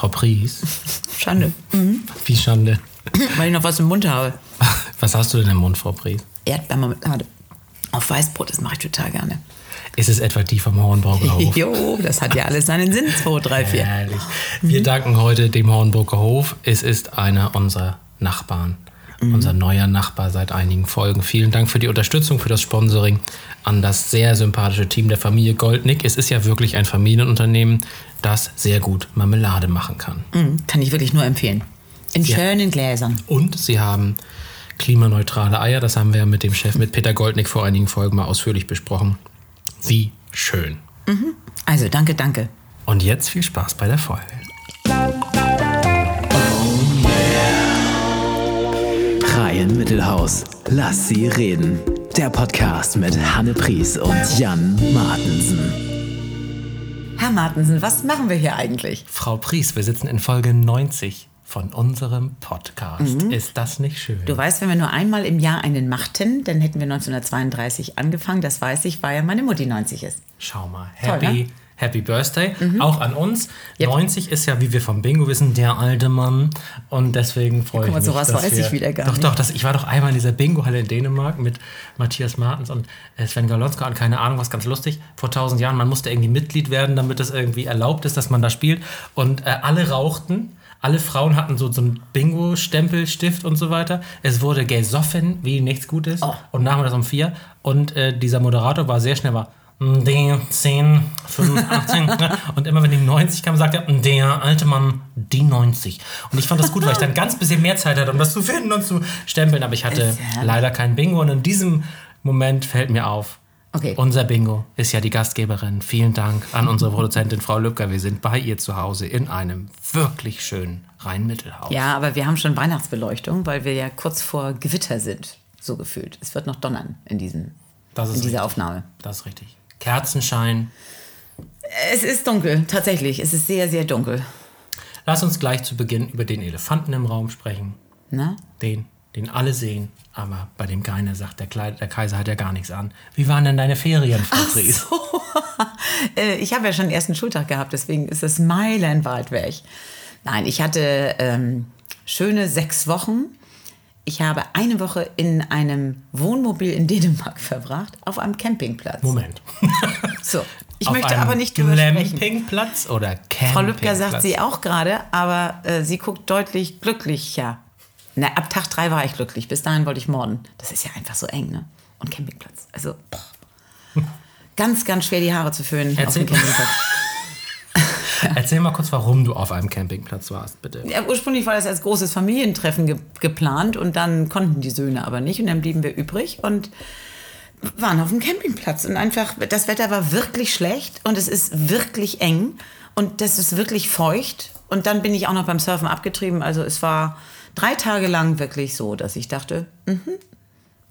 Frau Pries. Schande. Mhm. Wie Schande. Weil ich noch was im Mund habe. Was hast du denn im Mund, Frau Pries? Erdbeermarmelade. Auf Weißbrot, das mache ich total gerne. Ist es etwa die vom Hornburger Hof? Jo, das hat ja alles seinen Sinn. 2, 3, 4. Herrlich. Wir danken heute dem Hornburger Hof. Es ist einer unserer Nachbarn. Unser neuer Nachbar seit einigen Folgen. Vielen Dank für die Unterstützung, für das Sponsoring an das sehr sympathische Team der Familie Goldnick. Es ist ja wirklich ein Familienunternehmen, das sehr gut Marmelade machen kann. Mhm, kann ich wirklich nur empfehlen. In Ja. schönen Gläsern. Und sie haben klimaneutrale Eier. Das haben wir ja mit dem Chef, mit Peter Goldnick, vor einigen Folgen mal ausführlich besprochen. Wie schön. Also, danke, danke. Und jetzt viel Spaß bei der Folge. Reihen Mittelhaus. Lass sie reden. Der Podcast mit Hanne Pries und Jan Martensen. Herr Martensen, was machen wir hier eigentlich? Frau Pries, wir sitzen in Folge 90 von unserem Podcast. Ist das nicht schön? Du weißt, wenn wir nur einmal im Jahr einen machten, dann hätten wir 1932 angefangen. Das weiß ich, weil ja meine Mutti 90 ist. Schau mal. Toll, Happy, ne? Happy Birthday. Auch an uns. Yep. 90 ist ja, wie wir vom Bingo wissen, der alte Mann. Und deswegen freue guck ich mal, mich. sowas dass weiß wir, ich wieder gar doch, nicht. Doch, das, ich war doch einmal in dieser Bingo-Halle in Dänemark mit Matthias Martens und äh, Sven Galonska und keine Ahnung, was ganz lustig. Vor tausend Jahren, man musste irgendwie Mitglied werden, damit es irgendwie erlaubt ist, dass man da spielt. Und äh, alle rauchten. Alle Frauen hatten so, so einen Bingo-Stempelstift und so weiter. Es wurde gesoffen, wie nichts Gutes. Oh. Und nachmittags um vier. Und äh, dieser Moderator war sehr schnell, war die 10, 5, 18. ne? und immer wenn die 90 kam, sagt er, der alte Mann, die 90. Und ich fand das gut, weil ich dann ganz bisschen mehr Zeit hatte, um das zu finden und zu stempeln. Aber ich hatte leider kein Bingo. Und in diesem Moment fällt mir auf, Okay. unser Bingo ist ja die Gastgeberin. Vielen Dank an unsere Produzentin Frau Lübcker. Wir sind bei ihr zu Hause in einem wirklich schönen Rhein-Mittelhaus. Ja, aber wir haben schon Weihnachtsbeleuchtung, weil wir ja kurz vor Gewitter sind. So gefühlt. Es wird noch donnern in, diesem, in dieser richtig. Aufnahme. Das ist richtig. Kerzenschein. Es ist dunkel, tatsächlich. Es ist sehr, sehr dunkel. Lass uns gleich zu Beginn über den Elefanten im Raum sprechen. Ne? Den, den alle sehen, aber bei dem keiner sagt, der, Kleid, der Kaiser hat ja gar nichts an. Wie waren denn deine Ferien, Frau Fries? Äh, ich habe ja schon den ersten Schultag gehabt, deswegen ist es meilenweit weg. Nein, ich hatte ähm, schöne sechs Wochen. Ich habe eine Woche in einem Wohnmobil in Dänemark verbracht, auf einem Campingplatz. Moment. So, ich Auf möchte aber nicht drüber sprechen. Campingplatz oder Campingplatz? Frau Lübcker sagt sie auch gerade, aber äh, sie guckt deutlich glücklicher. Na, ab Tag drei war ich glücklich. Bis dahin wollte ich morden. Das ist ja einfach so eng, ne? Und Campingplatz. Also, boah. ganz, ganz schwer die Haare zu föhnen auf Erzähl- dem Campingplatz. Erzähl mal kurz, warum du auf einem Campingplatz warst, bitte. Ja, ursprünglich war das als großes Familientreffen ge geplant und dann konnten die Söhne aber nicht und dann blieben wir übrig und waren auf dem Campingplatz und einfach, das Wetter war wirklich schlecht und es ist wirklich eng und das ist wirklich feucht und dann bin ich auch noch beim Surfen abgetrieben, also es war drei Tage lang wirklich so, dass ich dachte, mhm.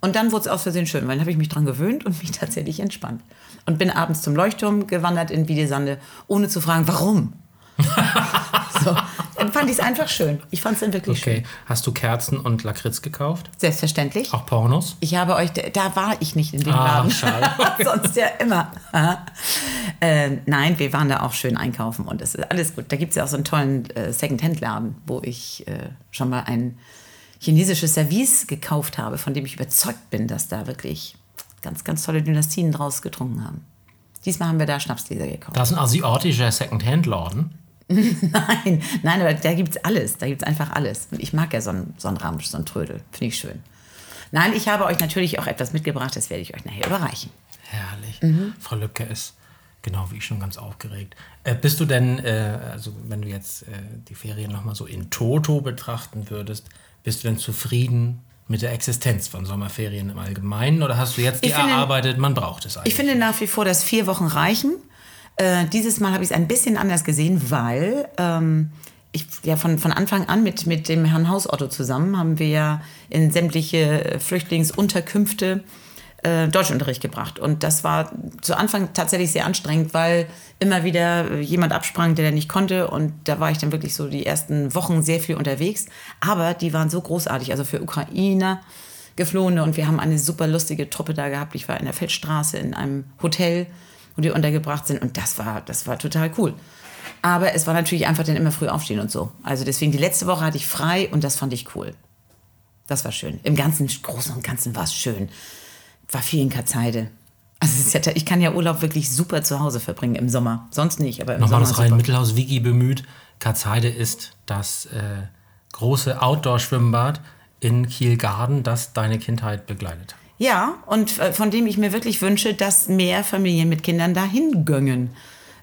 Und dann wurde es aus Versehen schön, weil dann habe ich mich dran gewöhnt und mich tatsächlich entspannt. Und bin abends zum Leuchtturm gewandert in Wiedesande, ohne zu fragen, warum. so, dann fand ich es einfach schön. Ich fand es dann wirklich schön. Okay, hast du Kerzen und Lakritz gekauft? Selbstverständlich. Auch Pornos? Ich habe euch, da war ich nicht in dem Ah, Laden. schade. Sonst ja immer. äh, nein, wir waren da auch schön einkaufen und es ist alles gut. Da gibt es ja auch so einen tollen äh, Second-Hand-Laden, wo ich äh, schon mal ein chinesisches Service gekauft habe, von dem ich überzeugt bin, dass da wirklich ganz, ganz tolle Dynastien draus getrunken haben. Diesmal haben wir da Schnapsgläser gekauft. Das ist ein asiatischer Second-Hand-Laden. Nein, nein, aber da gibt es alles. Da gibt es einfach alles. Und ich mag ja so einen, so einen Ramsch, so einen Trödel. Finde ich schön. Nein, ich habe euch natürlich auch etwas mitgebracht, das werde ich euch nachher überreichen. Herrlich. Mhm. Frau Lübcke ist genau wie ich schon ganz aufgeregt. Äh, bist du denn, äh, also wenn du jetzt äh, die Ferien nochmal so in Toto betrachten würdest, bist du denn zufrieden mit der Existenz von Sommerferien im Allgemeinen oder hast du jetzt die finde- erarbeitet, man braucht es eigentlich? Ich finde nach wie vor, dass vier Wochen reichen. Äh, dieses Mal habe ich es ein bisschen anders gesehen, weil ähm, ich ja von, von Anfang an mit, mit dem Herrn Hausotto zusammen haben wir ja in sämtliche Flüchtlingsunterkünfte äh, Deutschunterricht gebracht. Und das war zu Anfang tatsächlich sehr anstrengend, weil immer wieder jemand absprang, der nicht konnte. Und da war ich dann wirklich so die ersten Wochen sehr viel unterwegs. Aber die waren so großartig, also für Ukrainer. Geflohene und wir haben eine super lustige Truppe da gehabt. Ich war in der Feldstraße in einem Hotel, wo die untergebracht sind und das war, das war total cool. Aber es war natürlich einfach dann immer früh aufstehen und so. Also deswegen, die letzte Woche hatte ich frei und das fand ich cool. Das war schön. Im ganzen Großen und Ganzen war es schön. War viel in Katzheide. Also ja, ich kann ja Urlaub wirklich super zu Hause verbringen im Sommer. Sonst nicht, aber im Nochmal Sommer das rein super. Mittelhaus-Wiki bemüht. Katzheide ist das äh, große Outdoor-Schwimmbad in Kielgarden, das deine Kindheit begleitet. Ja, und äh, von dem ich mir wirklich wünsche, dass mehr Familien mit Kindern dahin gönnen.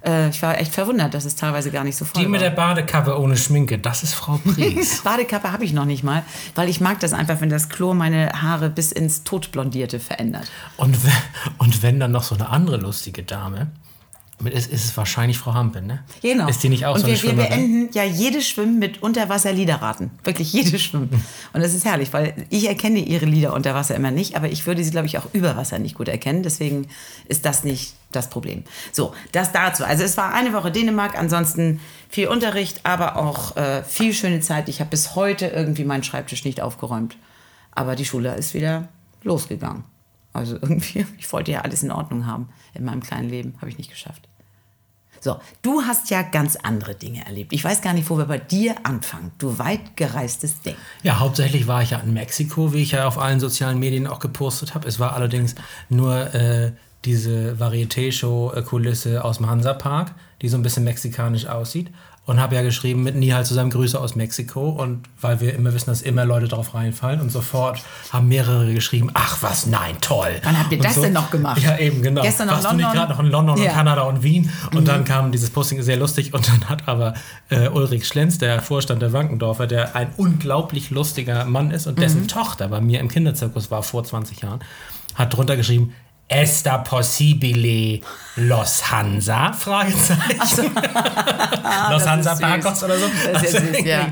Äh, ich war echt verwundert, dass es teilweise gar nicht so voll Die mit war. der Badekappe ohne Schminke, das ist Frau Pries. Badekappe habe ich noch nicht mal, weil ich mag das einfach, wenn das Chlor meine Haare bis ins Totblondierte verändert. und, wenn, und wenn dann noch so eine andere lustige Dame, mit, ist, ist es wahrscheinlich Frau Hampe, ne? Genau. Ist die nicht auch und so eine wir, wir Schwimmerin? beenden ja jedes Schwimmen mit Unterwasser-Liederraten. Wirklich jedes Schwimmen. Und das ist herrlich, weil ich erkenne ihre Lieder unter Wasser immer nicht, aber ich würde sie, glaube ich, auch über Wasser nicht gut erkennen. Deswegen ist das nicht das Problem. So, das dazu. Also es war eine Woche Dänemark, ansonsten viel Unterricht, aber auch äh, viel schöne Zeit. Ich habe bis heute irgendwie meinen Schreibtisch nicht aufgeräumt. Aber die Schule ist wieder losgegangen. Also irgendwie, ich wollte ja alles in Ordnung haben in meinem kleinen Leben. Habe ich nicht geschafft. So, du hast ja ganz andere Dinge erlebt. Ich weiß gar nicht, wo wir bei dir anfangen. Du weit gereistes Ding. Ja, hauptsächlich war ich ja in Mexiko, wie ich ja auf allen sozialen Medien auch gepostet habe. Es war allerdings nur äh, diese Varieté-Show-Kulisse aus dem Hansapark, die so ein bisschen mexikanisch aussieht. Und habe ja geschrieben mit Nihal zusammen Grüße aus Mexiko. Und weil wir immer wissen, dass immer Leute drauf reinfallen. Und sofort haben mehrere geschrieben, ach was, nein, toll. Wann habt ihr Und das denn noch gemacht? Ja, eben, genau. Gestern noch Warst du nicht London? gerade noch in London Ja. und Kanada und Wien? Und dann kam dieses Posting sehr lustig. Und dann hat aber äh, Ulrich Schlenz, der Vorstand der Wankendorfer, der ein unglaublich lustiger Mann ist und dessen Tochter bei mir im Kinderzirkus war vor 20 Jahren, hat drunter geschrieben, Esta possibile Los Hansa? Fragezeichen. Los das Hansa ist Parkos oder so. Das ja süß, ja.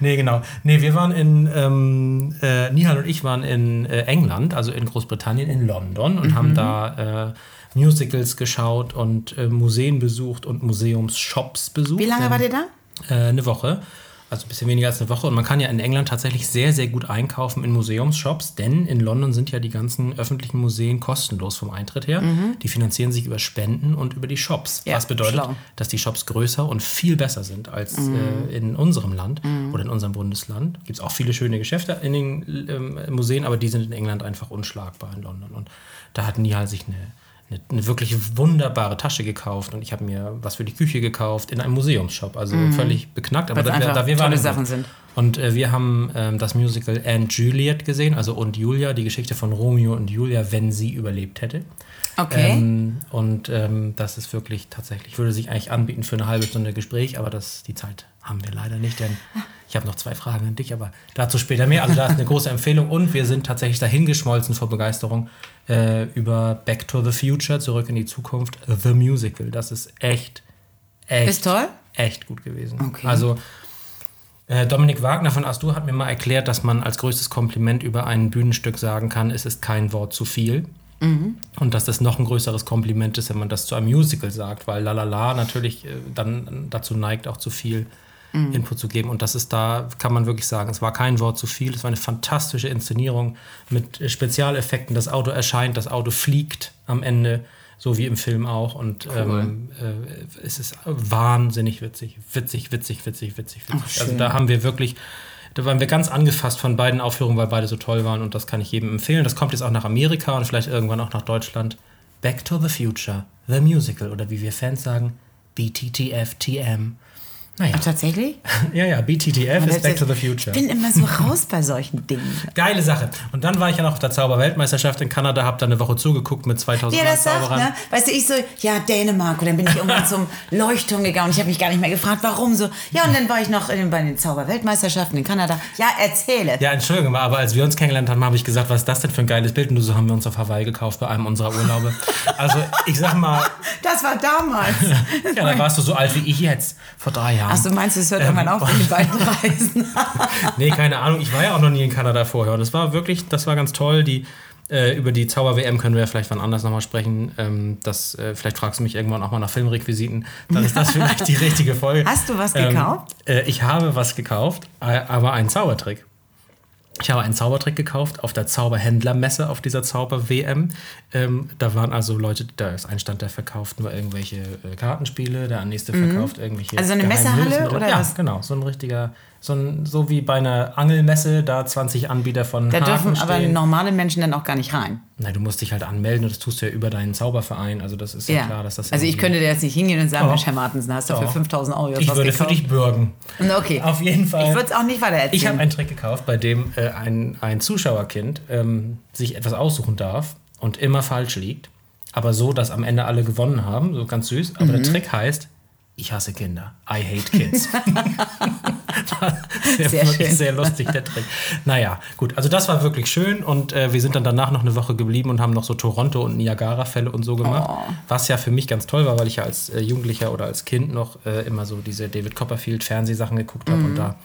Nee, genau. Nee, wir waren in, ähm, äh, Nihal und ich waren in äh, England, also in Großbritannien, in London und Mhm. haben da äh, Musicals geschaut und äh, Museen besucht und Museumsshops besucht. Wie lange Ähm, war ihr da? äh, eine Woche. Also ein bisschen weniger als eine Woche. Und man kann ja in England tatsächlich sehr, sehr gut einkaufen in Museumsshops, denn in London sind ja die ganzen öffentlichen Museen kostenlos vom Eintritt her. Die finanzieren sich über Spenden und über die Shops. Mhm. Ja, was bedeutet, schlau. Mhm. dass die Shops größer und viel besser sind als äh, in unserem Land oder in unserem Bundesland. Gibt es auch viele schöne Geschäfte in den ähm, Museen, aber die sind in England einfach unschlagbar in London. Und da hat Nihal sich eine eine, eine wirklich wunderbare Tasche gekauft und ich habe mir was für die Küche gekauft in einem Museumsshop. Also völlig beknackt, aber Mhm. Da, da wir waren Sachen sind. Und äh, wir haben ähm, das Musical And Juliet gesehen, also und Julia, die Geschichte von Romeo und Julia, wenn sie überlebt hätte. Okay. Ähm, und ähm, das ist wirklich tatsächlich, würde sich eigentlich anbieten für eine halbe Stunde Gespräch, aber das, die Zeit haben wir leider nicht, denn ich habe noch zwei Fragen an dich, aber dazu später mehr. Also da ist eine große Empfehlung und wir sind tatsächlich dahin geschmolzen vor Begeisterung äh, über Back to the Future, zurück in die Zukunft, The Musical. Das ist echt, echt, Ist toll? echt gut gewesen. Okay. Also äh, Dominik Wagner von Astur hat mir mal erklärt, dass man als größtes Kompliment über ein Bühnenstück sagen kann, es ist kein Wort zu viel. Und dass das noch ein größeres Kompliment ist, wenn man das zu einem Musical sagt, weil Lalala natürlich äh, dann dazu neigt, auch zu viel Input zu geben. Und das ist da, kann man wirklich sagen, es war kein Wort zu viel. Es war eine fantastische Inszenierung mit Spezialeffekten. Das Auto erscheint, das Auto fliegt am Ende, so wie im Film auch. Und ähm, äh, es ist wahnsinnig witzig. Witzig, witzig, witzig, witzig, witzig. also schön. da haben wir wirklich da waren wir ganz angefasst von beiden Aufführungen, weil beide so toll waren und das kann ich jedem empfehlen. Das kommt jetzt auch nach Amerika und vielleicht irgendwann auch nach Deutschland. Back to the Future, The Musical oder wie wir Fans sagen, BTTFTM. Naja, Ach, tatsächlich? ja, ja, BTTF ist Back to the Future. Ich bin immer so raus bei solchen Dingen. Geile Sache. Und dann war ich ja noch auf der Zauberweltmeisterschaft in Kanada, hab da eine Woche zugeguckt mit 2000 Ja, das sagt, ne? Weißt du, ich so, ja, Dänemark. Und dann bin ich irgendwann zum Leuchtturm gegangen. und Ich habe mich gar nicht mehr gefragt, warum so. Ja, und dann war ich noch in, bei den Zauberweltmeisterschaften in Kanada. Ja, erzähle. Ja, Entschuldigung, aber als wir uns kennengelernt haben, habe ich gesagt, was ist das denn für ein geiles Bild? Und so haben wir uns auf Hawaii gekauft bei einem unserer Urlaube. Also, ich sag mal, Das war damals. ja, da warst du so alt wie ich jetzt, vor drei Jahren. Ach, du meinst, es hört Ähm, irgendwann auf mit den beiden Reisen. Nee, keine Ahnung. Ich war ja auch noch nie in Kanada vorher. Und es war wirklich, das war ganz toll. Die, äh, über die Zauber-WM können wir vielleicht wann anders nochmal sprechen. Ähm, das, äh, vielleicht fragst du mich irgendwann auch mal nach Filmrequisiten. Dann ist das vielleicht die richtige Folge. Hast du was Ähm, gekauft? äh, ich habe was gekauft, aber einen Zaubertrick. Ich habe einen Zaubertrick gekauft auf der Zauberhändlermesse auf dieser Zauber-WM. Ähm, da waren also Leute, da ist ein Stand, der verkauft nur irgendwelche äh, Kartenspiele, der nächste verkauft irgendwelche. Mhm. Also so eine Messehalle oder ja, was? genau, so ein richtiger, so, ein, so wie bei einer Angelmesse, da 20 Anbieter von Da dürfen Haken aber stehen. normale Menschen dann auch gar nicht rein. Na, du musst dich halt anmelden und das tust du ja über deinen Zauberverein. Also das ist ja, Ja. klar, dass das also ich irgendwie- könnte dir jetzt nicht hingehen und sagen, Doch. Mensch, Herr Martensen, hast du für Doch. 5000 Euro jetzt Ich was würde für gekauft? dich bürgen. Okay. Auf jeden Fall. Ich würde es auch nicht weiter erzählen. Ich habe einen Trick gekauft, bei dem äh, ein, ein Zuschauerkind ähm, sich etwas aussuchen darf und immer falsch liegt. Aber so, dass am Ende alle gewonnen haben. So ganz süß. Aber Mhm. der Trick heißt, ich hasse Kinder. I hate kids. sehr, Sehr wirklich schön. sehr lustig, der Trick. Naja, gut. Also das war wirklich schön. Und äh, wir sind dann danach noch eine Woche geblieben und haben noch so Toronto und Niagara-Fälle und so gemacht. Oh. Was ja für mich ganz toll war, weil ich ja als äh, Jugendlicher oder als Kind noch äh, immer so diese David Copperfield-Fernsehsachen geguckt habe. Mhm. Und da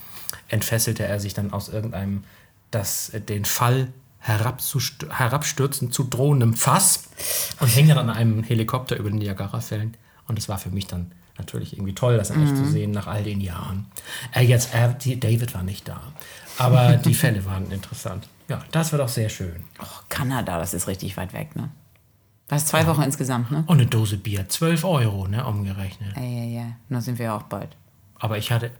entfesselte er sich dann aus irgendeinem, das, äh, den Fall herabstürzen zu drohendem Fass und hing dann an einem Helikopter über den Niagara-Fällen. Und es war für mich dann natürlich irgendwie toll, das echt Mhm. zu sehen nach all den Jahren. Äh, jetzt, äh, David war nicht da. Aber die Fälle waren interessant. Ja, das war doch sehr schön. oh, Kanada, das ist richtig weit weg, ne? Was zwei Wochen insgesamt, ne? Und eine Dose Bier, 12 Euro, ne, umgerechnet. Ja, ja, ja. Nur sind wir ja auch bald. Aber ich hatte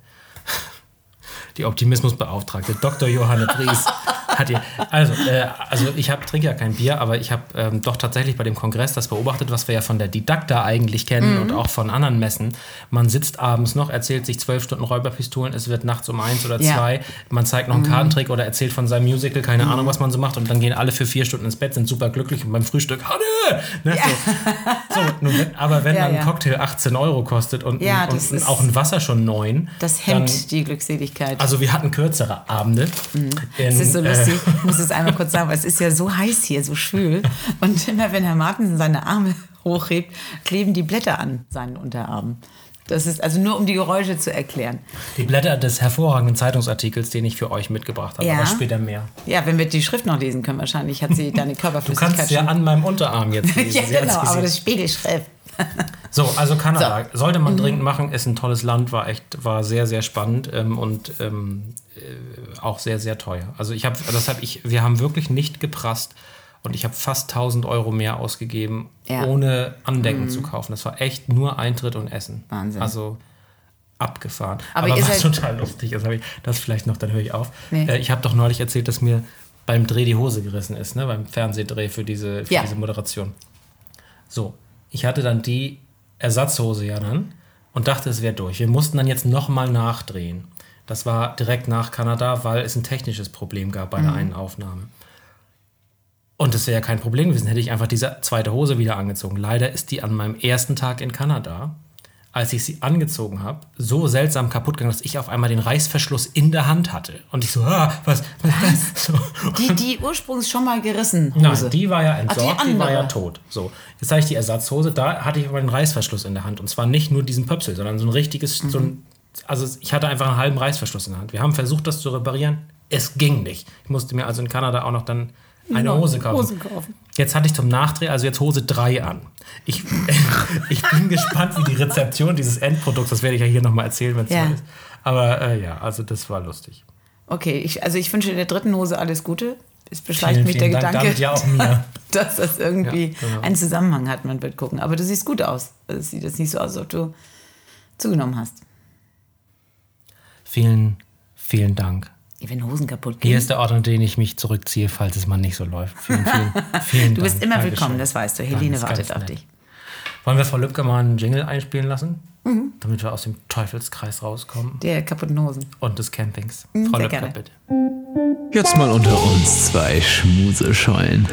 die Optimismusbeauftragte, Dr. Johanne Pries, hat ihr. Also, äh, also ich hab, trinke ja kein Bier, aber ich habe ähm, doch tatsächlich bei dem Kongress das beobachtet, was wir ja von der Didakta eigentlich kennen und auch von anderen Messen. Man sitzt abends noch, erzählt sich zwölf Stunden Räuberpistolen, es wird nachts um eins oder Ja. zwei, man zeigt noch einen Kartentrick oder erzählt von seinem Musical, keine Ahnung, was man so macht und dann gehen alle für vier Stunden ins Bett, sind super glücklich und beim Frühstück, Hanne! Ne, so. So, wenn- aber wenn Ja, dann ein ja. Cocktail 18 Euro kostet und, Ja, ein, und ist- auch ein Wasser schon neun, Das dann- hemmt die Glückseligkeit. also wir hatten kürzere Abende. In, Es ist so äh, lustig, ich muss es einmal kurz sagen, weil es ist ja so heiß hier, so schwül. Und immer wenn Herr Martensen seine Arme hochhebt, kleben die Blätter an seinen Unterarmen. Das ist also nur, um die Geräusche zu erklären. die Blätter des hervorragenden Zeitungsartikels, den ich für euch mitgebracht habe, Ja. aber später mehr. Ja, wenn wir die Schrift noch lesen können, wahrscheinlich hat sie deine Du Körperflüssigkeit kannst ja an meinem Unterarm jetzt lesen. ja, genau, aber das Spiegelschrift. So, also Kanada. Sollte Mhm. man dringend machen, ist ein tolles Land, war echt, war sehr, sehr spannend ähm, und ähm, äh, auch sehr, sehr teuer. Also ich habe, deshalb, ich, wir haben wirklich nicht geprasst und ich habe fast 1000 Euro mehr ausgegeben, Ja. Mhm. ohne Andenken zu kaufen. Das war echt nur Eintritt und Essen. Wahnsinn. Also abgefahren. Aber Aber, was seid- total lustig ist, ich, das vielleicht noch, dann höre ich auf. Nee. Äh, ich habe doch neulich erzählt, dass mir beim Dreh die Hose gerissen ist, ne? beim Fernsehdreh für diese, für Ja. diese Moderation. So, ich hatte dann die Ersatzhose ja dann und dachte, es wäre durch. Wir mussten dann jetzt nochmal nachdrehen. Das war direkt nach Kanada, weil es ein technisches Problem gab bei der einen Aufnahme. Und das wäre ja kein Problem gewesen, hätte ich einfach diese zweite Hose wieder angezogen. Leider ist die an meinem ersten Tag in Kanada, als ich sie angezogen habe, so seltsam kaputt gegangen, dass ich auf einmal den Reißverschluss in der Hand hatte. Und ich so, ah, was? was? So. Die, die ursprünglich schon mal gerissen Hose. Nein, die war ja entsorgt, die, war ja tot. So, jetzt habe ich die Ersatzhose, da hatte ich aber den Reißverschluss in der Hand. Und zwar nicht nur diesen Pöpsel, sondern so ein richtiges, so ein, also ich hatte einfach einen halben Reißverschluss in der Hand. Wir haben versucht, das zu reparieren. Es ging nicht. Ich musste mir also in Kanada auch noch dann eine Hose kaufen. Hosen kaufen. Jetzt hatte ich zum Nachdreh, also jetzt Hose 3 an. Ich, ich bin gespannt, wie die Rezeption dieses Endprodukts, das werde ich ja hier nochmal erzählen, wenn es Ja. so ist. Aber äh, ja, also das war lustig. Okay, ich, also ich wünsche der dritten Hose alles Gute. Es beschleicht Vielen, mich vielen der Dank, Gedanke, ja auch mir. dass das irgendwie Ja, genau. einen Zusammenhang hat. Man wird gucken. Aber du siehst gut aus. Also Es sieht jetzt nicht so aus, als ob du zugenommen hast. Vielen, vielen Dank. Wenn Hosen kaputt gehen. Hier ist der Ort, an den ich mich zurückziehe, falls es mal nicht so läuft. Vielen, vielen, vielen du bist Dank. immer Dankeschön. willkommen, das weißt du. Helene wartet auf nett. dich. Wollen wir Frau Lübcke mal einen Jingle einspielen lassen? Mhm. Damit wir aus dem Teufelskreis rauskommen Der kaputten Hosen. und des Campings. Mhm, Frau Lübcke, gerne. bitte. Jetzt mal unter uns zwei Schmuseschollen.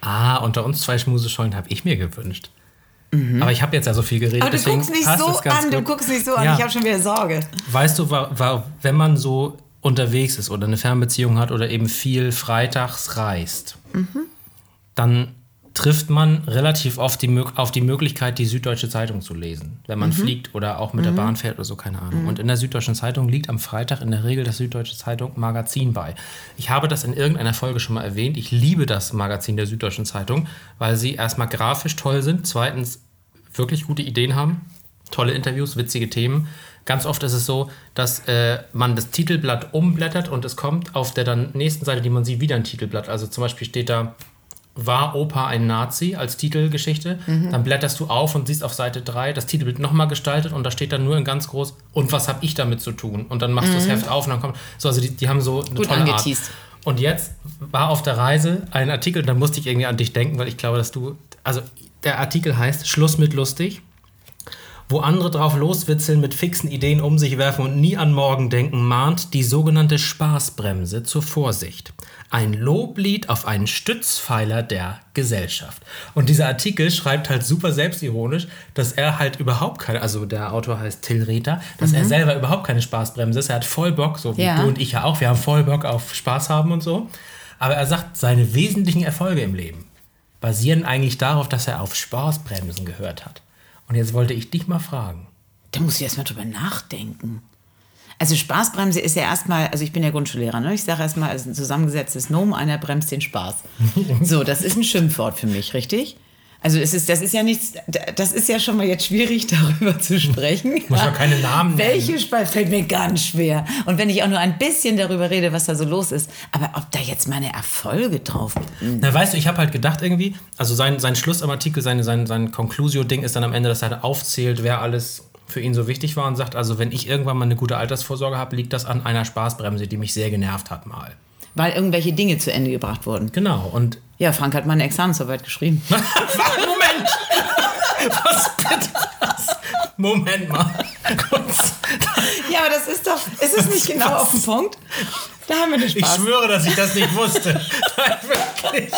Ah, unter uns zwei Schmuseschollen habe ich mir gewünscht. Aber ich habe jetzt ja so viel geredet. Mhm. Aber du guckst nicht so an, du guckst nicht so an. Ja. Ich habe schon wieder Sorge. Weißt du, wa- wa- wenn man so unterwegs ist oder eine Fernbeziehung hat oder eben viel freitags reist, dann trifft man relativ oft die, auf die Möglichkeit, die Süddeutsche Zeitung zu lesen, wenn man fliegt oder auch mit der Bahn fährt oder so, keine Ahnung. Und in der Süddeutschen Zeitung liegt am Freitag in der Regel das Süddeutsche Zeitung Magazin bei. Ich habe das in irgendeiner Folge schon mal erwähnt. Ich liebe das Magazin der Süddeutschen Zeitung, weil sie erstmal grafisch toll sind, zweitens wirklich gute Ideen haben, tolle Interviews, witzige Themen. Ganz oft ist es so, dass äh, man das Titelblatt umblättert und es kommt auf der dann nächsten Seite, die man sieht, wieder ein Titelblatt. Also zum Beispiel steht da, war Opa ein Nazi als Titelgeschichte? Dann blätterst du auf und siehst auf Seite 3 das Titelbild nochmal gestaltet und da steht dann nur in ganz groß, und was habe ich damit zu tun? Und dann machst du das Heft auf und dann kommt, so, also die, die haben so eine Gut tolle Art. angeteased. Und jetzt war auf der Reise ein Artikel, da musste ich irgendwie an dich denken, weil ich glaube, dass du, also der Artikel heißt Schluss mit lustig, wo andere drauf loswitzeln, mit fixen Ideen um sich werfen und nie an morgen denken, mahnt die sogenannte Spaßbremse zur Vorsicht. Ein Loblied auf einen Stützpfeiler der Gesellschaft. Und dieser Artikel schreibt halt super selbstironisch, dass er halt überhaupt keine, also der Autor heißt Till Rether, dass er selber überhaupt keine Spaßbremse ist. Er hat voll Bock, so wie Ja. du und ich ja auch. Wir haben voll Bock auf Spaß haben und so. Aber er sagt, seine wesentlichen Erfolge im Leben basieren eigentlich darauf, dass er auf Spaßbremsen gehört hat. Und jetzt wollte ich dich mal fragen. Da muss ich erstmal drüber nachdenken. Also Spaßbremse ist ja erstmal, also ich bin ja Grundschullehrer, ne? ich sage erstmal, es ist ein zusammengesetztes Nomen, einer bremst den Spaß. So, das ist ein Schimpfwort für mich, richtig? Also es ist, das ist ja nichts, das ist ja schon mal jetzt schwierig, darüber zu sprechen. Muss man keine Namen nennen. Welche Spaß fällt mir ganz schwer. Und wenn ich auch nur ein bisschen darüber rede, was da so los ist, aber ob da jetzt meine Erfolge drauf Na, weißt du, ich habe halt gedacht irgendwie, also sein, sein Schluss am Artikel, seine, sein, sein Conclusio-Ding ist dann am Ende, dass er aufzählt, wer alles für ihn so wichtig war und sagt, also wenn ich irgendwann mal eine gute Altersvorsorge habe, liegt das an einer Spaßbremse, die mich sehr genervt hat mal. Weil irgendwelche Dinge zu Ende gebracht wurden. Genau, und Ja, Frank hat meine Examensarbeit geschrieben. Moment! Was bitte? Was? Moment mal. Kurz. Ja, aber das ist doch, ist es nicht genau auf den Punkt? Da haben wir den Ich Spaß. schwöre, dass ich das nicht wusste. Nein, wirklich.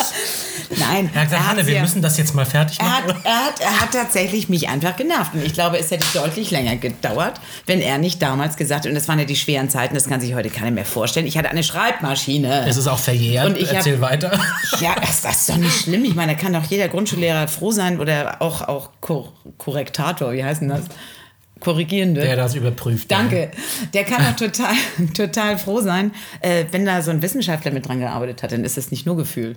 Nein, Er hat gesagt, Hanne, wir müssen das jetzt mal fertig Er machen. hat, er, hat, er hat tatsächlich mich einfach genervt. Und ich glaube, es hätte deutlich länger gedauert, wenn er nicht damals gesagt hätte, und das waren ja die schweren Zeiten, das kann sich heute keiner mehr vorstellen. Ich hatte eine Schreibmaschine. es ist auch verjährt. Und ich hab- Erzähl weiter. Ja, das, das ist doch nicht schlimm. Ich meine, da kann doch jeder Grundschullehrer froh sein oder auch, auch Kor Korrektator, wie heißt denn das? Korrigierende. Der das überprüft. Danke. Der kann doch total, total froh sein, äh, wenn da so ein Wissenschaftler mit dran gearbeitet hat, dann ist das nicht nur Gefühl.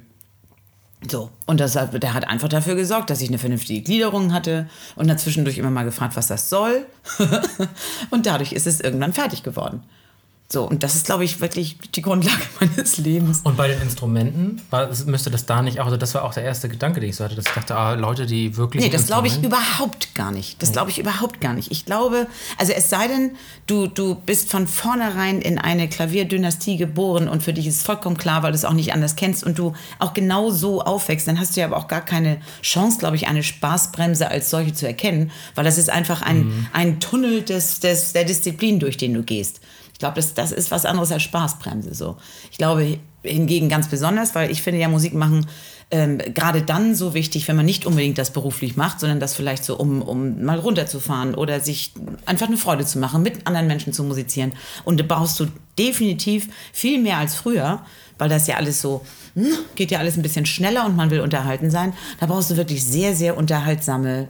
So, und das, der hat einfach dafür gesorgt, dass ich eine vernünftige Gliederung hatte und hat zwischendurch immer mal gefragt, was das soll. und dadurch ist es irgendwann fertig geworden. So, und das ist, glaube ich, wirklich die Grundlage meines Lebens. Und bei den Instrumenten war, müsste das da nicht auch, also das war auch der erste Gedanke, den ich so hatte, dass ich dachte, ah, Leute, die wirklich. Nee, das glaube ich überhaupt gar nicht. Das glaube ich überhaupt gar nicht. Ich glaube, also es sei denn, du, du bist von vornherein in eine Klavierdynastie geboren und für dich ist vollkommen klar, weil du es auch nicht anders kennst und du auch genau so aufwächst, dann hast du ja aber auch gar keine Chance, glaube ich, eine Spaßbremse als solche zu erkennen, weil das ist einfach ein, ein Tunnel des, des, der Disziplin, durch den du gehst. Ich glaube, das, das ist was anderes als Spaßbremse. So. Ich glaube hingegen ganz besonders, weil ich finde ja Musik machen ähm, gerade dann so wichtig, wenn man nicht unbedingt das beruflich macht, sondern das vielleicht so, um, um mal runterzufahren oder sich einfach eine Freude zu machen, mit anderen Menschen zu musizieren. Und da brauchst du definitiv viel mehr als früher, weil das ja alles so, hm, geht ja alles ein bisschen schneller und man will unterhalten sein. Da brauchst du wirklich sehr, sehr unterhaltsame äh,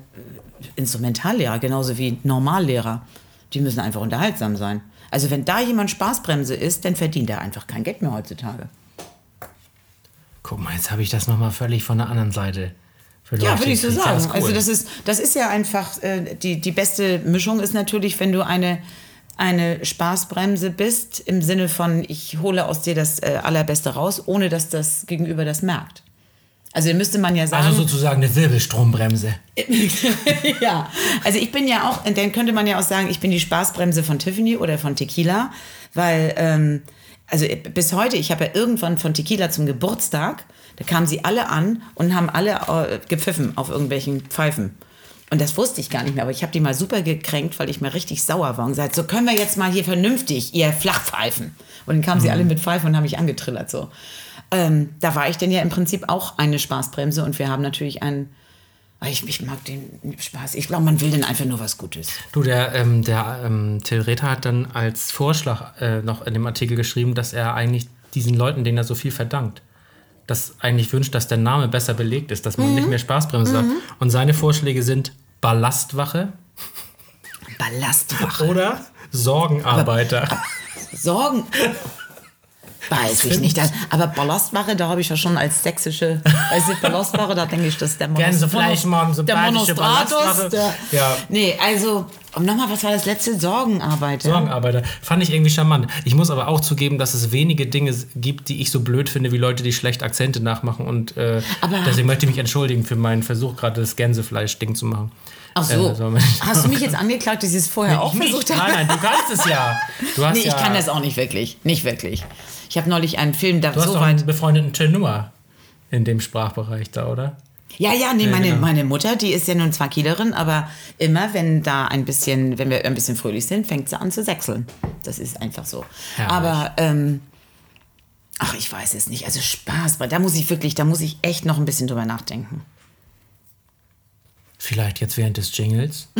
Instrumentallehrer, genauso wie Normallehrer. Die müssen einfach unterhaltsam sein. Also wenn da jemand Spaßbremse ist, dann verdient er einfach kein Geld mehr heutzutage. Guck mal, jetzt habe ich das nochmal völlig von der anderen Seite. Ja, würde ich so sagen. ist cool. Also das ist, das ist ja einfach, äh, die, die beste Mischung ist natürlich, wenn du eine, eine Spaßbremse bist, im Sinne von, ich hole aus dir das äh, Allerbeste raus, ohne dass das Gegenüber das merkt. Also müsste man ja sagen. also sozusagen eine Wirbelstrombremse. ja, also ich bin ja auch, dann könnte man ja auch sagen, ich bin die Spaßbremse von Tiffany oder von Tequila, weil, ähm, also bis heute, ich habe ja irgendwann von Tequila zum Geburtstag, da kamen sie alle an und haben alle äh, gepfiffen auf irgendwelchen Pfeifen. Und das wusste ich gar nicht mehr, aber ich habe die mal super gekränkt, weil ich mal richtig sauer war und gesagt, so können wir jetzt mal hier vernünftig, ihr Flachpfeifen. Und dann kamen sie alle mit Pfeifen und haben mich angetrillert so. Ähm, da war ich denn ja im Prinzip auch eine Spaßbremse und wir haben natürlich einen ich, ich mag den Spaß. Ich glaube, man will den einfach nur was Gutes. Du, der, ähm, der ähm, Till Rether hat dann als Vorschlag äh, noch in dem Artikel geschrieben, dass er eigentlich diesen Leuten, denen er so viel verdankt, das eigentlich wünscht, dass der Name besser belegt ist, dass man nicht mehr Spaßbremse sagt. Und seine Vorschläge sind Ballastwache Ballastwache. oder Sorgenarbeiter. Sorgen. Weiß ich nicht. Aber Ballastwache, da habe ich ja schon als sächsische, weißt du, Ballastwache, da denke ich, das ist der Monos- so der bayerische Monostratus. Ballastwache. Der, Ja. Nee, also, nochmal, was war das letzte? Sorgenarbeiter. Sorgenarbeiter. Fand ich irgendwie charmant. Ich muss aber auch zugeben, dass es wenige Dinge gibt, die ich so blöd finde, wie Leute, die schlecht Akzente nachmachen. Und äh, deswegen möchte ich mich entschuldigen für meinen Versuch, gerade das Gänsefleisch-Ding zu machen. Ach so. Äh, Hast du mich jetzt angeklagt, dass ich es vorher auch Ich nicht. versucht habe? Nein, nein, du kannst es ja. Du hast Nee, ich ja, kann das auch nicht wirklich. Nicht wirklich. Ich habe neulich einen Film, da Du hast so einen befreundeten Tenor in dem Sprachbereich da, oder? Ja, ja, nee, Ja, meine, genau. meine Mutter, die ist ja nun zwar Kielerin, aber immer, wenn da ein bisschen, wenn wir ein bisschen fröhlich sind, fängt sie an zu sechseln. Das ist einfach so. Herrlich. Aber, ähm, ach, ich weiß es nicht. Also Spaß, weil da muss ich wirklich, da muss ich echt noch ein bisschen drüber nachdenken. Vielleicht jetzt während des Jingles.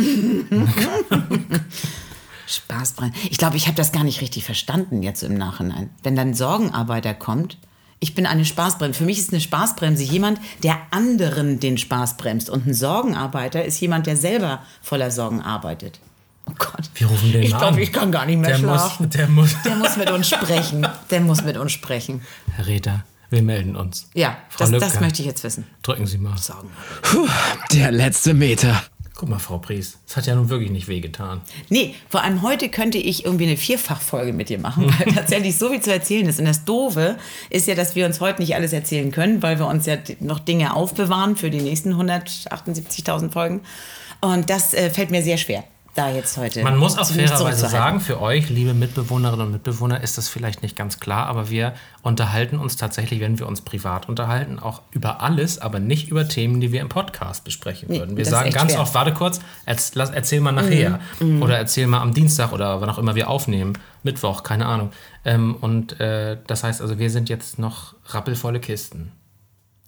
Spaßbrennen. Ich glaube, ich habe das gar nicht richtig verstanden jetzt im Nachhinein. Wenn dann ein Sorgenarbeiter kommt, ich bin eine Spaßbremse. Für mich ist eine Spaßbremse jemand, der anderen den Spaß bremst. Und ein Sorgenarbeiter ist jemand, der selber voller Sorgen arbeitet. Oh Gott. Wir rufen den ich glaube, ich kann gar nicht mehr Der schlafen. muss, der muss. der muss mit uns sprechen. Der muss mit uns sprechen. Herr Reda, wir melden uns. Ja, Frau das, Lübcke, das möchte ich jetzt wissen. Drücken Sie mal. Sorgenarbeiter. Der letzte Meter. Guck mal, Frau Pries, es hat ja nun wirklich nicht wehgetan. Nee, vor allem heute könnte ich irgendwie eine Vierfachfolge mit dir machen, weil tatsächlich so viel zu erzählen ist. Und das Doofe ist ja, dass wir uns heute nicht alles erzählen können, weil wir uns ja noch Dinge aufbewahren für die nächsten 178.000 Folgen. Und das äh, fällt mir sehr schwer, da jetzt heute. Man muss auch fairerweise sagen, für euch, liebe Mitbewohnerinnen und Mitbewohner, ist das vielleicht nicht ganz klar, aber wir unterhalten uns tatsächlich, wenn wir uns privat unterhalten, auch über alles, aber nicht über Themen, die wir im Podcast besprechen würden. Wir das sagen ganz schwer. Mhm. oft, warte kurz, erz, lass, erzähl mal nachher. Oder erzähl mal am Dienstag oder wann auch immer wir aufnehmen. Mittwoch, keine Ahnung. Ähm, und äh, das heißt also, wir sind jetzt noch rappelvolle Kisten.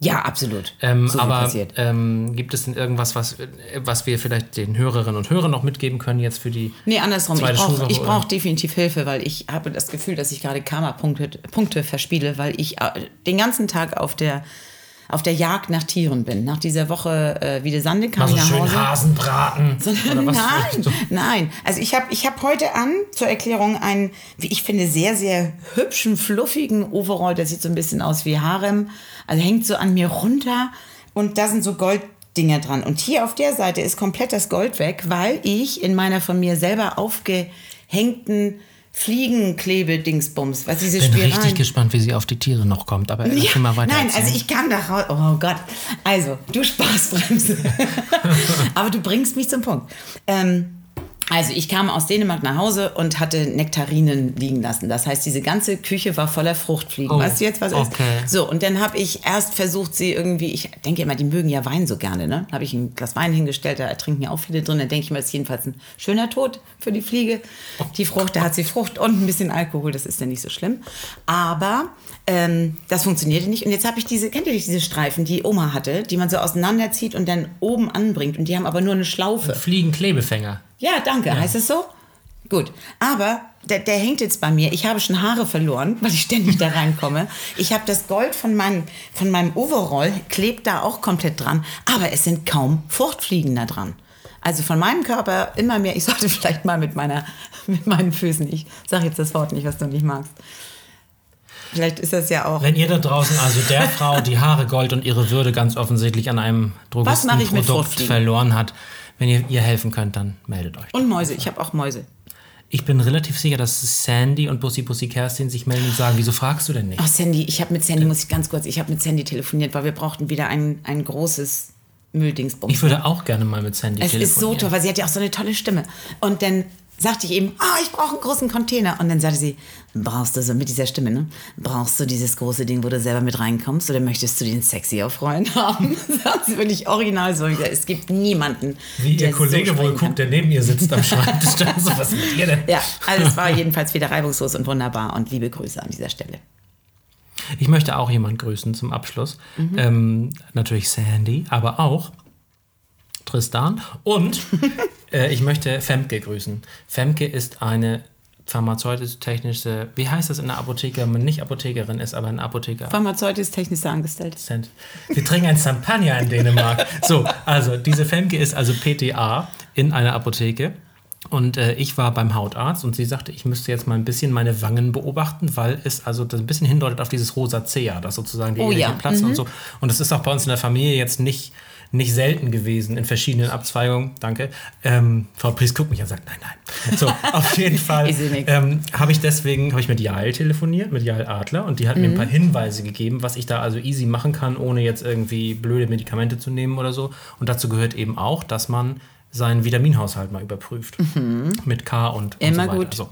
Ja, absolut. Ähm, so aber ähm, gibt es denn irgendwas, was, was wir vielleicht den Hörerinnen und Hörern noch mitgeben können jetzt für die Nee, andersrum. Ich zweite brauche ich oder? brauch definitiv Hilfe, weil ich habe das Gefühl, dass ich gerade Karma-Punkte Punkte verspiele, weil ich äh, den ganzen Tag auf der, auf der Jagd nach Tieren bin. Nach dieser Woche äh, wieder Sande kam Mal so ich nach schön Hause. Hasenbraten. Oder was nein, so- nein. Also ich habe ich hab heute an, zur Erklärung, einen, wie ich finde, sehr, sehr hübschen, fluffigen Overall. Der sieht so ein bisschen aus wie Harem. Also hängt so an mir runter und da sind so Golddinger dran. Und hier auf der Seite ist komplett das Gold weg, weil ich in meiner von mir selber aufgehängten Fliegenklebe-Dingsbums, was diese bin Spiralen... richtig gespannt, wie sie auf die Tiere noch kommt. Aber ja, Ja, mal weiter. nein, erzählen. also ich kam da raus. Oh Gott. Also, du Spaßbremse. Aber du bringst mich zum Punkt. Ähm, also, ich kam aus Dänemark nach Hause und hatte Nektarinen liegen lassen. Das heißt, diese ganze Küche war voller Fruchtfliegen. Oh, weißt du jetzt, was ist? okay. So, und dann habe ich erst versucht, sie irgendwie, ich denke immer, die mögen ja Wein so gerne, ne? Habe ich ein Glas Wein hingestellt, da ertrinken ja auch viele drin. Dann denke ich mir, das ist jedenfalls ein schöner Tod für die Fliege. Die Frucht, da hat sie Frucht und ein bisschen Alkohol, das ist ja nicht so schlimm. Aber ähm, das funktionierte nicht. Und jetzt habe ich diese, kennt ihr diese Streifen, die Oma hatte, die man so auseinanderzieht und dann oben anbringt. Und die haben aber nur eine Schlaufe. Fliegenklebefänger. Ja, danke. Heißt es so? Gut. Aber der, der hängt jetzt bei mir. Ich habe schon Haare verloren, weil ich ständig da reinkomme. Ich habe das Gold von meinem, von meinem Overall, klebt da auch komplett dran. Aber es sind kaum Fruchtfliegen da dran. Also von meinem Körper immer mehr. Ich sollte vielleicht mal mit, meiner, mit meinen Füßen, ich sage jetzt das Wort nicht, was du nicht magst. Vielleicht ist das ja auch. Wenn ihr da draußen also der Frau die Haare Gold und ihre Würde ganz offensichtlich an einem Drogistenprodukt verloren hat, wenn ihr ihr helfen könnt, dann meldet euch. Und Mäuse. Ich habe auch Mäuse. Ich bin relativ sicher, dass Sandy und Bussi Bussi Kerstin sich melden und sagen, wieso fragst du denn nicht? Ach, Sandy, ich habe mit Sandy, muss ich ganz kurz, ich habe mit Sandy telefoniert, weil wir brauchten wieder ein, ein großes Mülldingsbums. Ich würde auch gerne mal mit Sandy Es ist so telefonieren. toll, weil sie hat ja auch so eine tolle Stimme. Und dann sagte ich eben, ah, ich brauche einen großen Container. Und dann sagte sie, brauchst du so mit dieser Stimme, ne? Brauchst du dieses große Ding, wo du selber mit reinkommst? Oder möchtest du den sexy auf Freund haben? Sagt sie wirklich original so. Ich sag, Es gibt niemanden, Wie der ihr Kollege so wohl guckt, der neben ihr sitzt am Schreibtisch. dann so, was mit ihr denn? Ja, also es war jedenfalls wieder reibungslos und wunderbar. Und liebe Grüße an dieser Stelle. Ich möchte auch jemanden grüßen zum Abschluss. Mhm. Ähm, natürlich Sandy, aber auch Tristan. Und äh, ich möchte Femke grüßen. Femke ist eine pharmazeutisch-technische, wie heißt das in der Apotheke, wenn man nicht Apothekerin ist, aber ein Apotheker. Pharmazeutisch technischer Angestellte. Wir trinken ein Champagner in Dänemark. So, also diese Femke ist also PTA in einer Apotheke. Und äh, ich war beim Hautarzt und sie sagte, ich müsste jetzt mal ein bisschen meine Wangen beobachten, weil es also das ein bisschen hindeutet auf dieses Rosacea, das sozusagen die Oh ja. Ährchen platzen und so. Und das ist auch bei uns in der Familie jetzt nicht, nicht selten gewesen in verschiedenen Abzweigungen. Danke. Ähm, Frau Priest guckt mich an und sagt, nein, nein. So, auf jeden Fall ähm, habe ich deswegen habe ich mit Jael telefoniert, mit Jael Adler, und die hat mir ein paar Hinweise gegeben, was ich da also easy machen kann, ohne jetzt irgendwie blöde Medikamente zu nehmen oder so. Und dazu gehört eben auch, dass man seinen Vitaminhaushalt mal überprüft. Mit K und, und Immer so weiter. gut. So.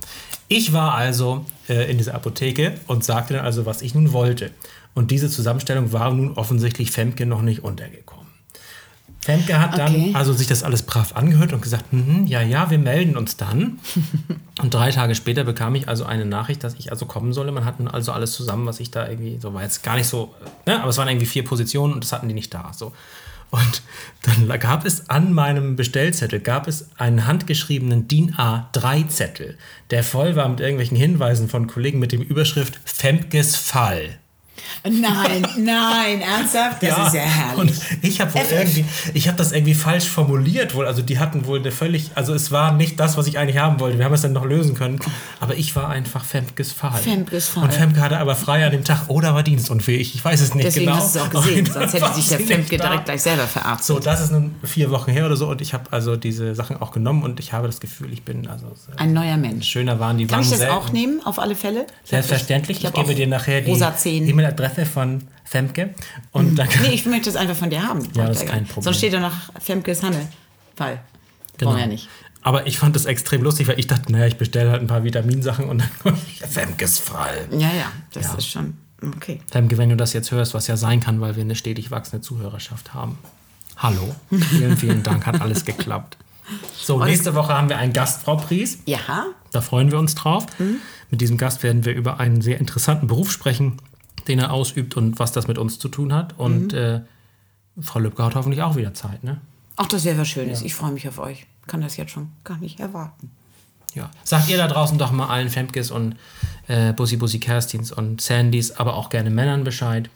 Ich war also äh, in dieser Apotheke und sagte dann also, was ich nun wollte. Und diese Zusammenstellung war nun offensichtlich Femke noch nicht untergekommen. Femke hat dann Okay. also sich das alles brav angehört und gesagt, mhm, ja, ja, wir melden uns dann. und drei Tage später bekam ich also eine Nachricht, dass ich also kommen solle. Man hat nun also alles zusammen, was ich da irgendwie, so war jetzt gar nicht so, ne, aber es waren irgendwie vier Positionen und das hatten die nicht da. So. Und dann gab es an meinem Bestellzettel gab es einen handgeschriebenen DIN A3-Zettel, der voll war mit irgendwelchen Hinweisen von Kollegen mit dem Überschrift Femkes Fall. Nein, nein, ernsthaft? Das ist ja herrlich. Und ich habe wohl FF. irgendwie, ich habe das irgendwie falsch formuliert wohl. Also die hatten wohl eine völlig, also es war nicht das, was ich eigentlich haben wollte. Wir haben es dann noch lösen können. Aber ich war einfach Femkes Fall. Femkes Fall. Und Femke hatte aber frei an dem Tag oder war dienstunfähig. Ich weiß es nicht Deswegen genau. hast du es auch gesehen, sonst hätte sich der Femke direkt gleich selber verarztet. So, das ist nun vier Wochen her oder so und ich habe also diese Sachen auch genommen und ich habe das Gefühl, ich bin also Ein neuer Mensch. schöner waren die Kann ich Wangen das selten. auch nehmen, auf alle Fälle? Selbstverständlich. Ich Ich, gebe dir nachher die Zehen. E-Mail-Adresse von Femke und dann Nee, ich möchte das einfach von dir haben. Ja, das ist kein Problem. Sonst steht da noch Femkes Hanne. Fall. Genau. Brauchen wir ja nicht. Aber ich fand das extrem lustig, weil ich dachte, naja, ich bestelle halt ein paar Vitaminsachen und dann Femkes Fall. Ja, ja, das Ja. ist schon okay. Femke, wenn du das jetzt hörst, was ja sein kann, weil wir eine stetig wachsende Zuhörerschaft haben. Hallo. Vielen, vielen Dank, hat alles geklappt. So, nächste Woche haben wir einen Gast, Frau Pries. Ja, Da freuen wir uns drauf. Mit diesem Gast werden wir über einen sehr interessanten Beruf sprechen, den er ausübt und was das mit uns zu tun hat. Und äh, Frau Lübcke hat hoffentlich auch wieder Zeit, ne? Ach, das wäre was Schönes. Ich freue mich auf euch. Kann das jetzt schon gar nicht erwarten. Ja. Sagt ihr da draußen doch mal allen Femkes und äh, Bussi Bussi Kerstins und Sandys, aber auch gerne Männern Bescheid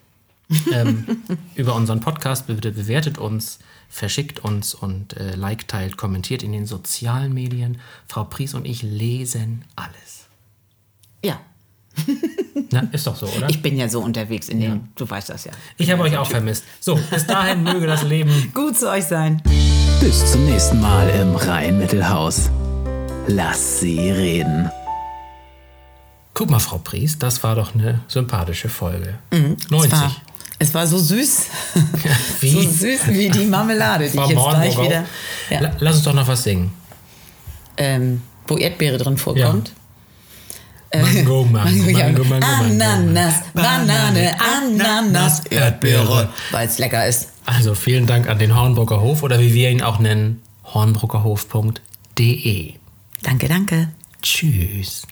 ähm, über unseren Podcast. Bitte bewertet uns, verschickt uns und äh, like, teilt, kommentiert in den sozialen Medien. Frau Pries und ich lesen alles. Ja, Na, ist doch so, oder? ich bin ja so unterwegs in den, du weißt das ja. Ich habe euch auch vermisst. So, bis dahin möge das Leben. Gut zu euch sein. Bis zum nächsten Mal im Rhein-Mittelhaus. Lass sie reden. Guck mal, Frau Pries, das war doch eine sympathische Folge. Es 90. war, es war so süß. Wie? So süß wie die Marmelade, die ich jetzt gleich wieder. Ja, La- Lass uns doch noch was singen. ähm, wo Erdbeere drin vorkommt. Mango, Mango, Ja, Mango, Mango, Mango. Ananas, Banane, Ananas, Erdbeere. Weil es lecker ist. Also vielen Dank an den Hornbrucker Hof oder wie wir ihn auch nennen, hornbruckerhof.de. Danke, danke. Tschüss.